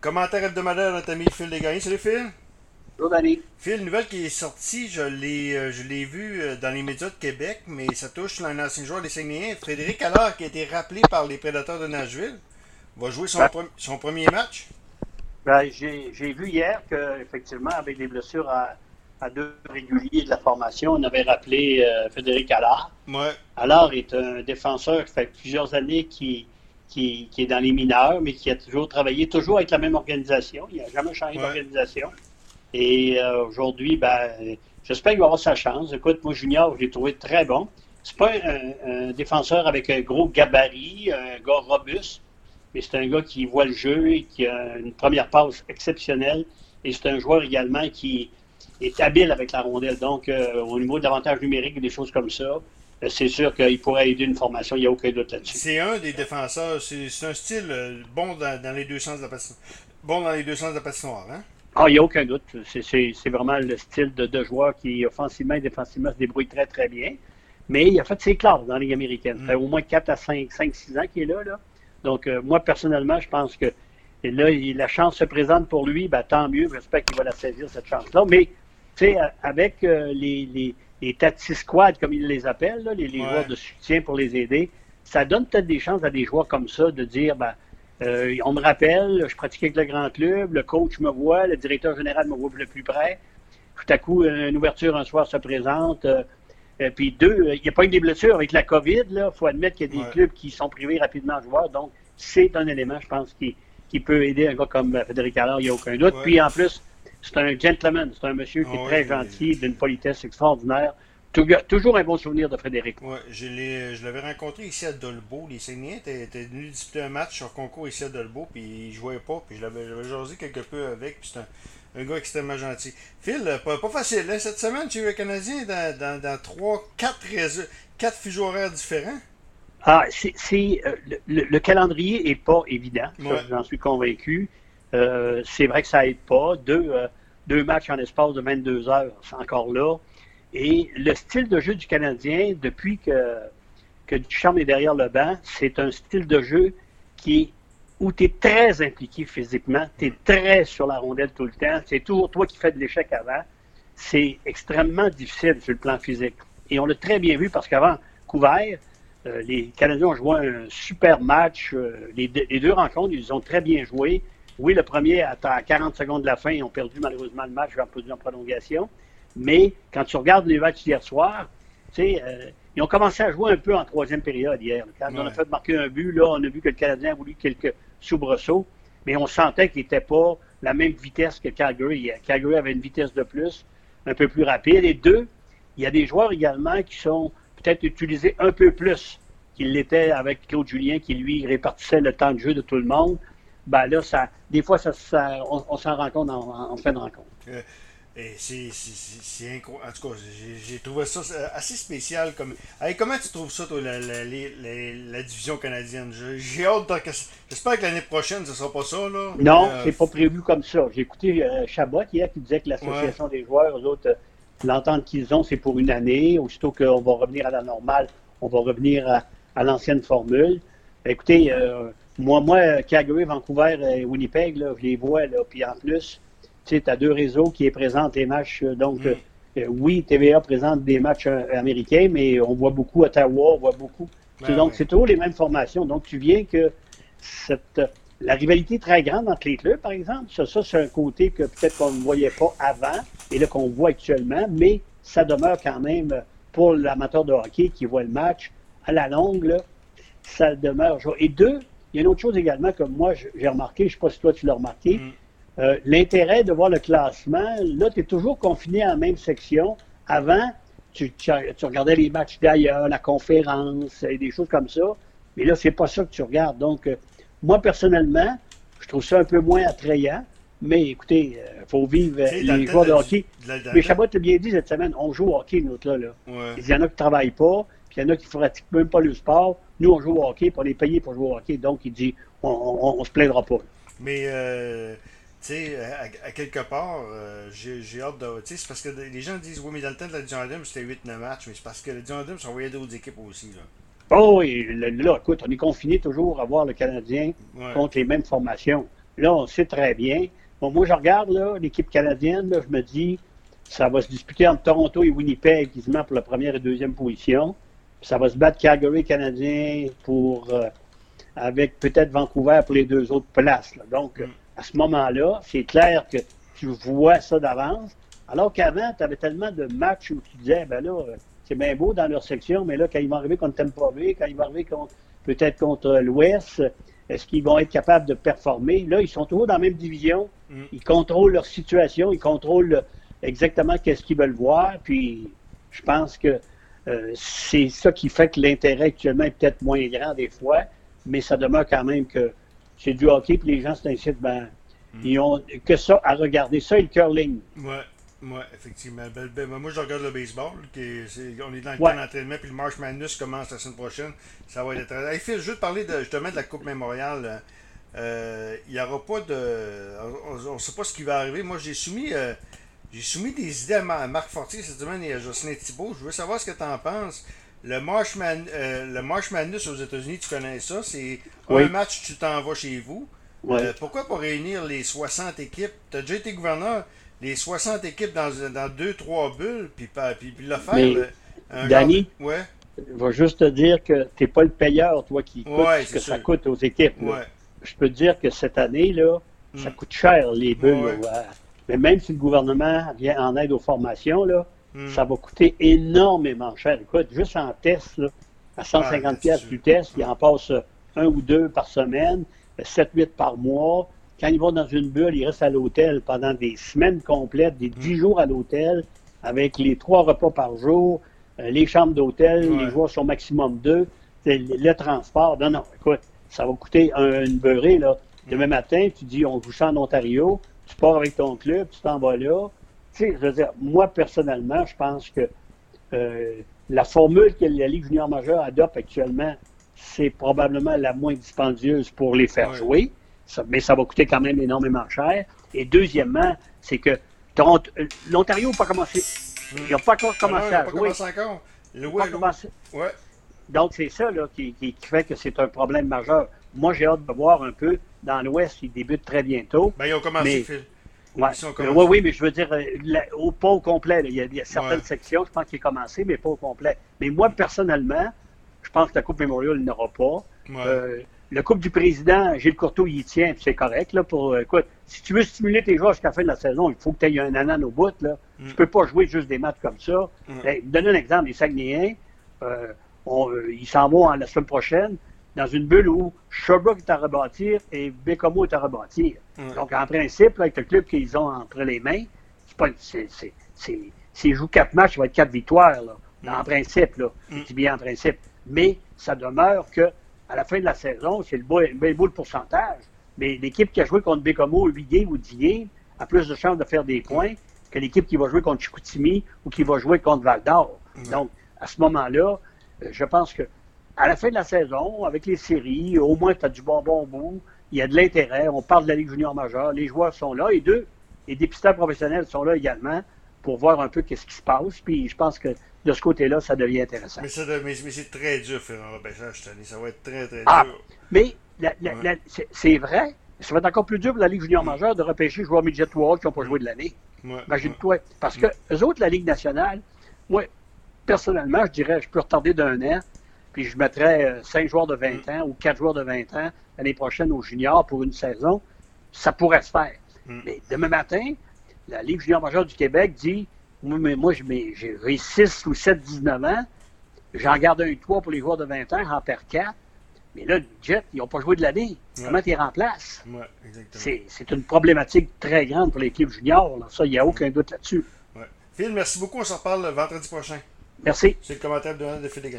Commentaire hebdomadaire de notre ami Phil Desgagnés. Salut Phil. Bonjour Danny. Phil, nouvelle qui est sortie, je l'ai, euh, je l'ai vu euh, dans les médias de Québec, mais ça touche un ancien joueur des Saguenayens, Frédéric Allard, qui a été rappelé par les Prédateurs de Nashville. Va jouer son, Ben. pre- son premier match. Ben, j'ai j'ai vu hier qu'effectivement, avec des blessures à, à deux réguliers de la formation, on avait rappelé euh, Frédéric Allard. Ouais. Allard est un défenseur qui fait plusieurs années qui, qui, qui est dans les mineurs, mais qui a toujours travaillé, toujours avec la même organisation. Il n'a jamais changé Ouais. d'organisation. Et euh, aujourd'hui, ben, j'espère qu'il va avoir sa chance. Écoute, moi, Junior, je l'ai trouvé très bon. C'est pas un, un défenseur avec un gros gabarit, un gars robuste, mais c'est un gars qui voit le jeu et qui a une première passe exceptionnelle. Et c'est un joueur également qui est habile avec la rondelle. Donc, euh, au niveau de l'avantage numérique et des choses comme ça, c'est sûr qu'il pourrait aider une formation. Il n'y a aucun doute là-dessus. C'est un des défenseurs. C'est, un style euh, bon dans, dans les deux sens de la patinoire. Bon dans les deux sens de la patinoire, hein? Ah, il n'y a aucun doute. C'est- vraiment le style de, de joueur qui, offensivement et défensivement, se débrouille très, très bien. Mais il a fait ses classes dans la Ligue américaine. Ça fait Mm. au moins 4 à 5, 5 6 ans qu'il est là. là. Donc, euh, moi, personnellement, je pense que et là, il- la chance se présente pour lui. Ben, tant mieux. J'espère qu'il va la saisir, cette chance-là. Mais, tu sais, avec euh, les, les, les Tati Squad, comme ils les appellent, là, les, les Ouais. joueurs de soutien pour les aider, ça donne peut-être des chances à des joueurs comme ça de dire, ben, euh, on me rappelle, je pratique avec le grand club, le coach me voit, le directeur général me voit le plus près. Tout à coup, une ouverture un soir se présente. euh, euh, puis deux, il n'y a pas eu des blessures avec la COVID. Il faut admettre qu'il y a des Ouais. clubs qui sont privés rapidement de joueurs. Donc, c'est un élément, je pense, qui, qui peut aider un gars comme Frédéric Allard, il n'y a aucun doute. Ouais. Puis en plus, c'est un gentleman, c'est un monsieur qui Ah est ouais, très oui. gentil, d'une politesse extraordinaire. Tou- Toujours un bon souvenir de Frédéric. Ouais, je, l'ai, je l'avais rencontré ici à Dolbeau. Les Saguenayens étaient, étaient venus disputer un match sur concours ici à Dolbeau, puis il jouait pas, puis je l'avais, jasé quelque peu avec, puis c'est un, un gars extrêmement gentil. Phil, euh, pas, pas facile, hein, cette semaine, tu es Canadien dans, dans, dans 3, 4, quatre fuseaux horaires différents. Ah, c'est, c'est, euh, le, le- le calendrier est pas évident, ça, Ouais. j'en suis convaincu. Euh, c'est vrai que ça aide pas. Deux, euh, matchs en espace de 22 heures, c'est encore là. Et le style de jeu du Canadien, depuis que, que Duchamp est derrière le banc, c'est un style de jeu qui où tu es très impliqué physiquement, tu es très sur la rondelle tout le temps, c'est toujours toi qui fais de l'échec avant. C'est extrêmement difficile sur le plan physique. Et on l'a très bien vu parce qu'avant, couvert, euh, les Canadiens ont joué un super match. les deux rencontres, ils ont très bien joué. Oui, le premier, à à 40 secondes de la fin, ils ont perdu malheureusement le match, ils ont perdu en prolongation. Mais quand tu regardes les matchs d'hier soir, tu sais, euh, ils ont commencé à jouer un peu en troisième période hier. Quand on a fait marquer un but, là, on a vu que le Canadien a voulu quelques soubresauts, mais on sentait qu'il n'était pas la même vitesse que Calgary. Calgary avait une vitesse de plus, un peu plus rapide. Et deux, il y a des joueurs également qui sont peut-être utilisés un peu plus qu'il l'était avec Claude Julien, qui lui répartissait le temps de jeu de tout le monde. Ben là, ça, des fois, ça, ça- on, on s'en rend compte en, en fin de rencontre. Et c'est, c'est, c'est, c'est incroyable. En tout cas, j'ai, trouvé ça euh, assez spécial. Comme... Hey, comment tu trouves ça, toi, la, la, la division canadienne? J'ai, hâte de... J'espère que l'année prochaine, ce sera pas ça, là. Non, Euh, c'est pas prévu comme ça. J'ai écouté euh, Chabot hier qui disait que l'association des joueurs, eux autres, euh, l'entente qu'ils ont, c'est pour une année. Aussitôt qu'on va revenir à la normale, on va revenir à, à l'ancienne formule. Écoutez, euh, moi, moi, Calgary, Vancouver et Winnipeg, là, je les vois, là, puis en plus, tu sais, tu as deux réseaux qui présentent les matchs. euh, Donc, Mm. euh, euh, oui, TVA présente des matchs euh, américains, mais on voit beaucoup Ottawa, on voit beaucoup. Ben donc, oui. c'est toujours les mêmes formations. Donc, tu viens que cette, la rivalité est très grande entre les clubs, par exemple. Ça, ça c'est un côté que peut-être qu'on ne voyait pas avant et là qu'on voit actuellement, mais ça demeure quand même pour l'amateur de hockey qui voit le match à la longue, là, ça demeure. Et deux, il y a une autre chose également que moi j'ai remarqué, je ne sais pas si toi tu l'as remarqué, Mm. euh, l'intérêt de voir le classement, là, tu es toujours confiné à la même section. Avant, tu, tu- tu regardais les matchs d'ailleurs, la conférence et des choses comme ça. Mais là, c'est pas ça que tu regardes. Donc, euh, moi, personnellement, je trouve ça un peu moins attrayant. Mais écoutez, il faut vivre euh, dans le les joueurs de la- hockey. de la- dans Mais le Chabot l'a bien dit cette semaine, on joue au hockey, nous autres, là. là. temps- Ouais. Il y en a qui ne travaillent pas, puis il y en a qui ne pratiquent même pas le sport. Nous, on joue au hockey, puis on est payé pour jouer au hockey. Donc, il dit, on, on se plaindra pas. Mais, euh, tu sais, à, à quelque part, euh, j'ai hâte de. Tu sais, c'est parce que les gens disent, oui, mais dans le temps de la Dion Adams, c'était 8-9 matchs, mais c'est parce que la Dion Adams envoyait d'autres équipes aussi, là. Oh, et là, écoute, on est confiné toujours à voir le Canadien Ouais. contre les mêmes formations. là, on sait très bien. Bon, moi, je regarde l'équipe canadienne, là, je me dis, ça va se disputer entre Toronto et Winnipeg, quasiment pour la première et deuxième position. Ça va se battre Calgary canadien pour euh, avec peut-être Vancouver pour les deux autres places. là. Donc, Mm. à ce moment-là, c'est clair que tu vois ça d'avance. Alors qu'avant, tu avais tellement de matchs où tu disais, ben là, euh, c'est bien beau dans leur section, mais là, quand ils vont arriver contre Tampa Bay, quand ils vont arriver contre, peut-être contre l'Ouest, est-ce qu'ils vont être capables de performer? Là, ils sont toujours dans la même division. Mm. Ils contrôlent leur situation, ils contrôlent exactement qu'est-ce qu'ils veulent voir. Puis, je pense que euh, c'est ça qui fait que l'intérêt actuellement est peut-être moins grand des fois, mais ça demeure quand même que c'est du hockey, puis les gens, ainsi, ben, ils ont que ça à regarder. Ça et le curling. Ouais, ouais, effectivement. Ben, ben, moi, je regarde le baseball. Qui est- c'est- on est dans le Ouais. temps d'entraînement, puis le March Madness commence la semaine prochaine. Ça va être très. Hey, Phil, je veux te parler de, justement de la Coupe Mémoriale. Euh, Il n'y aura pas de. On ne sait pas ce qui va arriver. Moi, j'ai soumis. euh, j'ai soumis des idées à, Ma- à Marc Fortier cette semaine et à Jocelyn Thibault. Je veux savoir ce que tu en penses. Le March, Man- euh, le March Madness aux États-Unis, tu connais ça? C'est Oui. un match, tu t'en vas chez vous. Ouais. Euh, pourquoi pas réunir les 60 équipes? Tu as déjà été gouverneur, les 60 équipes dans, dans deux, trois bulles, puis, puis, puis le faire. Mais, là, un Danny, de- Ouais, vais juste te dire que tu n'es pas le payeur, toi, qui coûte Ouais, ce que ça coûte aux équipes. ouais. Je peux te dire que cette année, là, ça Mm. coûte cher, les bulles. Là. Mais même si le gouvernement vient en aide aux formations, là, Mm. ça va coûter énormément cher. Écoute, juste en test, là, à 150 c'est pièces sûr. du test, il en passe un ou deux par semaine, 7-8 par mois. Quand ils vont dans une bulle, ils restent à l'hôtel pendant des semaines complètes, des 10 Mm. jours à l'hôtel, avec les trois repas par jour, euh, les chambres d'hôtel, Ouais. les joueurs sont maximum deux, le, le transport. Non, non, écoute, ça va coûter un- une beurrée, là. Demain matin, tu dis, on joue ça en Ontario, tu pars avec ton club, tu t'en vas là. Tu sais, je veux dire, moi, personnellement, je pense que euh, la formule que la Ligue junior majeure adopte actuellement, c'est probablement la moins dispendieuse pour les faire jouer, Ça- mais ça va coûter quand même énormément cher. Et deuxièmement, c'est que euh, l'Ontario n'a pas commencé. Ils n'ont pas encore commencé à pas jouer. Donc, c'est ça là, qui, qui- qui fait que c'est un problème majeur. Moi, j'ai hâte de voir un peu. Dans l'Ouest, ils débutent très bientôt. Ben, ils ont commencé, Mais- Phil. Ouais. Oui, oui, mais je veux dire, euh, la- au, pas au complet. là. Il, y a, il y a certaines Ouais. sections, je pense qu'il est commencé, mais pas au complet. Mais moi, personnellement, je pense que la Coupe Memorial il n'aura pas. Ouais. Euh, le Coupe du Président, Gilles Courteau, il y tient, puis c'est correct. Là, pour, euh, écoute, si tu veux stimuler tes joueurs jusqu'à la fin de la saison, il faut que tu aies un anan au bout. Là. Mm. Tu peux pas jouer juste des matchs comme ça. Mm. Hey, donne un exemple, les Saguenayens, euh, on- ils s'en vont la semaine prochaine dans une bulle où Sherbrooke est à rebâtir et Bécomo est à rebâtir. Donc, en principe, là, avec le club qu'ils ont entre les mains, s'ils jouent quatre matchs, ça va être quatre victoires, là. En principe, là. Je dis bien en principe. Mais ça demeure que à la fin de la saison, c'est le beau, le beau le pourcentage. Mais l'équipe qui a joué contre Bécomo 8 games ou 10 games a plus de chances de faire des points que l'équipe qui va jouer contre Chicoutimi ou qui va jouer contre Val d'Or. Donc, à ce moment-là, euh, je pense que à la fin de la saison, avec les séries, au moins tu as du bonbon au bout, il y a de l'intérêt, on parle de la Ligue junior majeure, les joueurs sont là, et deux, les dépisteurs professionnels sont là également pour voir un peu qu'est-ce qui se passe, puis je pense que de ce côté-là, ça devient intéressant. Mais, mais, mais c'est très dur, en repêchage cette année. Ça va être très, très Ah, dur. Mais Ouais. c'est vrai, ça va être encore plus dur pour la Ligue junior majeure de repêcher les joueurs midget World qui n'ont pas joué de l'année. Ouais, Imagine-toi. Parce que eux autres, la Ligue nationale, moi, personnellement, je dirais, je peux retarder d'un an, puis je mettrais euh, cinq joueurs de 20 Mm. ans ou quatre joueurs de 20 ans l'année prochaine aux juniors pour une saison. Ça pourrait se faire. Mm. Mais demain matin, la Ligue junior majeure du Québec dit mais moi, j'ai 6 ou 7, 19 ans, j'en garde un 3 pour les joueurs de 20 ans, j'en perds 4. Mais là, Jet, ils n'ont pas joué de l'année. Ouais. Comment tu les remplaces? Ouais. C'est une problématique très grande pour l'équipe junior. là. Ça, il n'y a aucun doute là-dessus. Ouais. Phil, merci beaucoup. On se reparle le vendredi prochain. Merci. C'est le commentaire de, de Phil Desgagnés.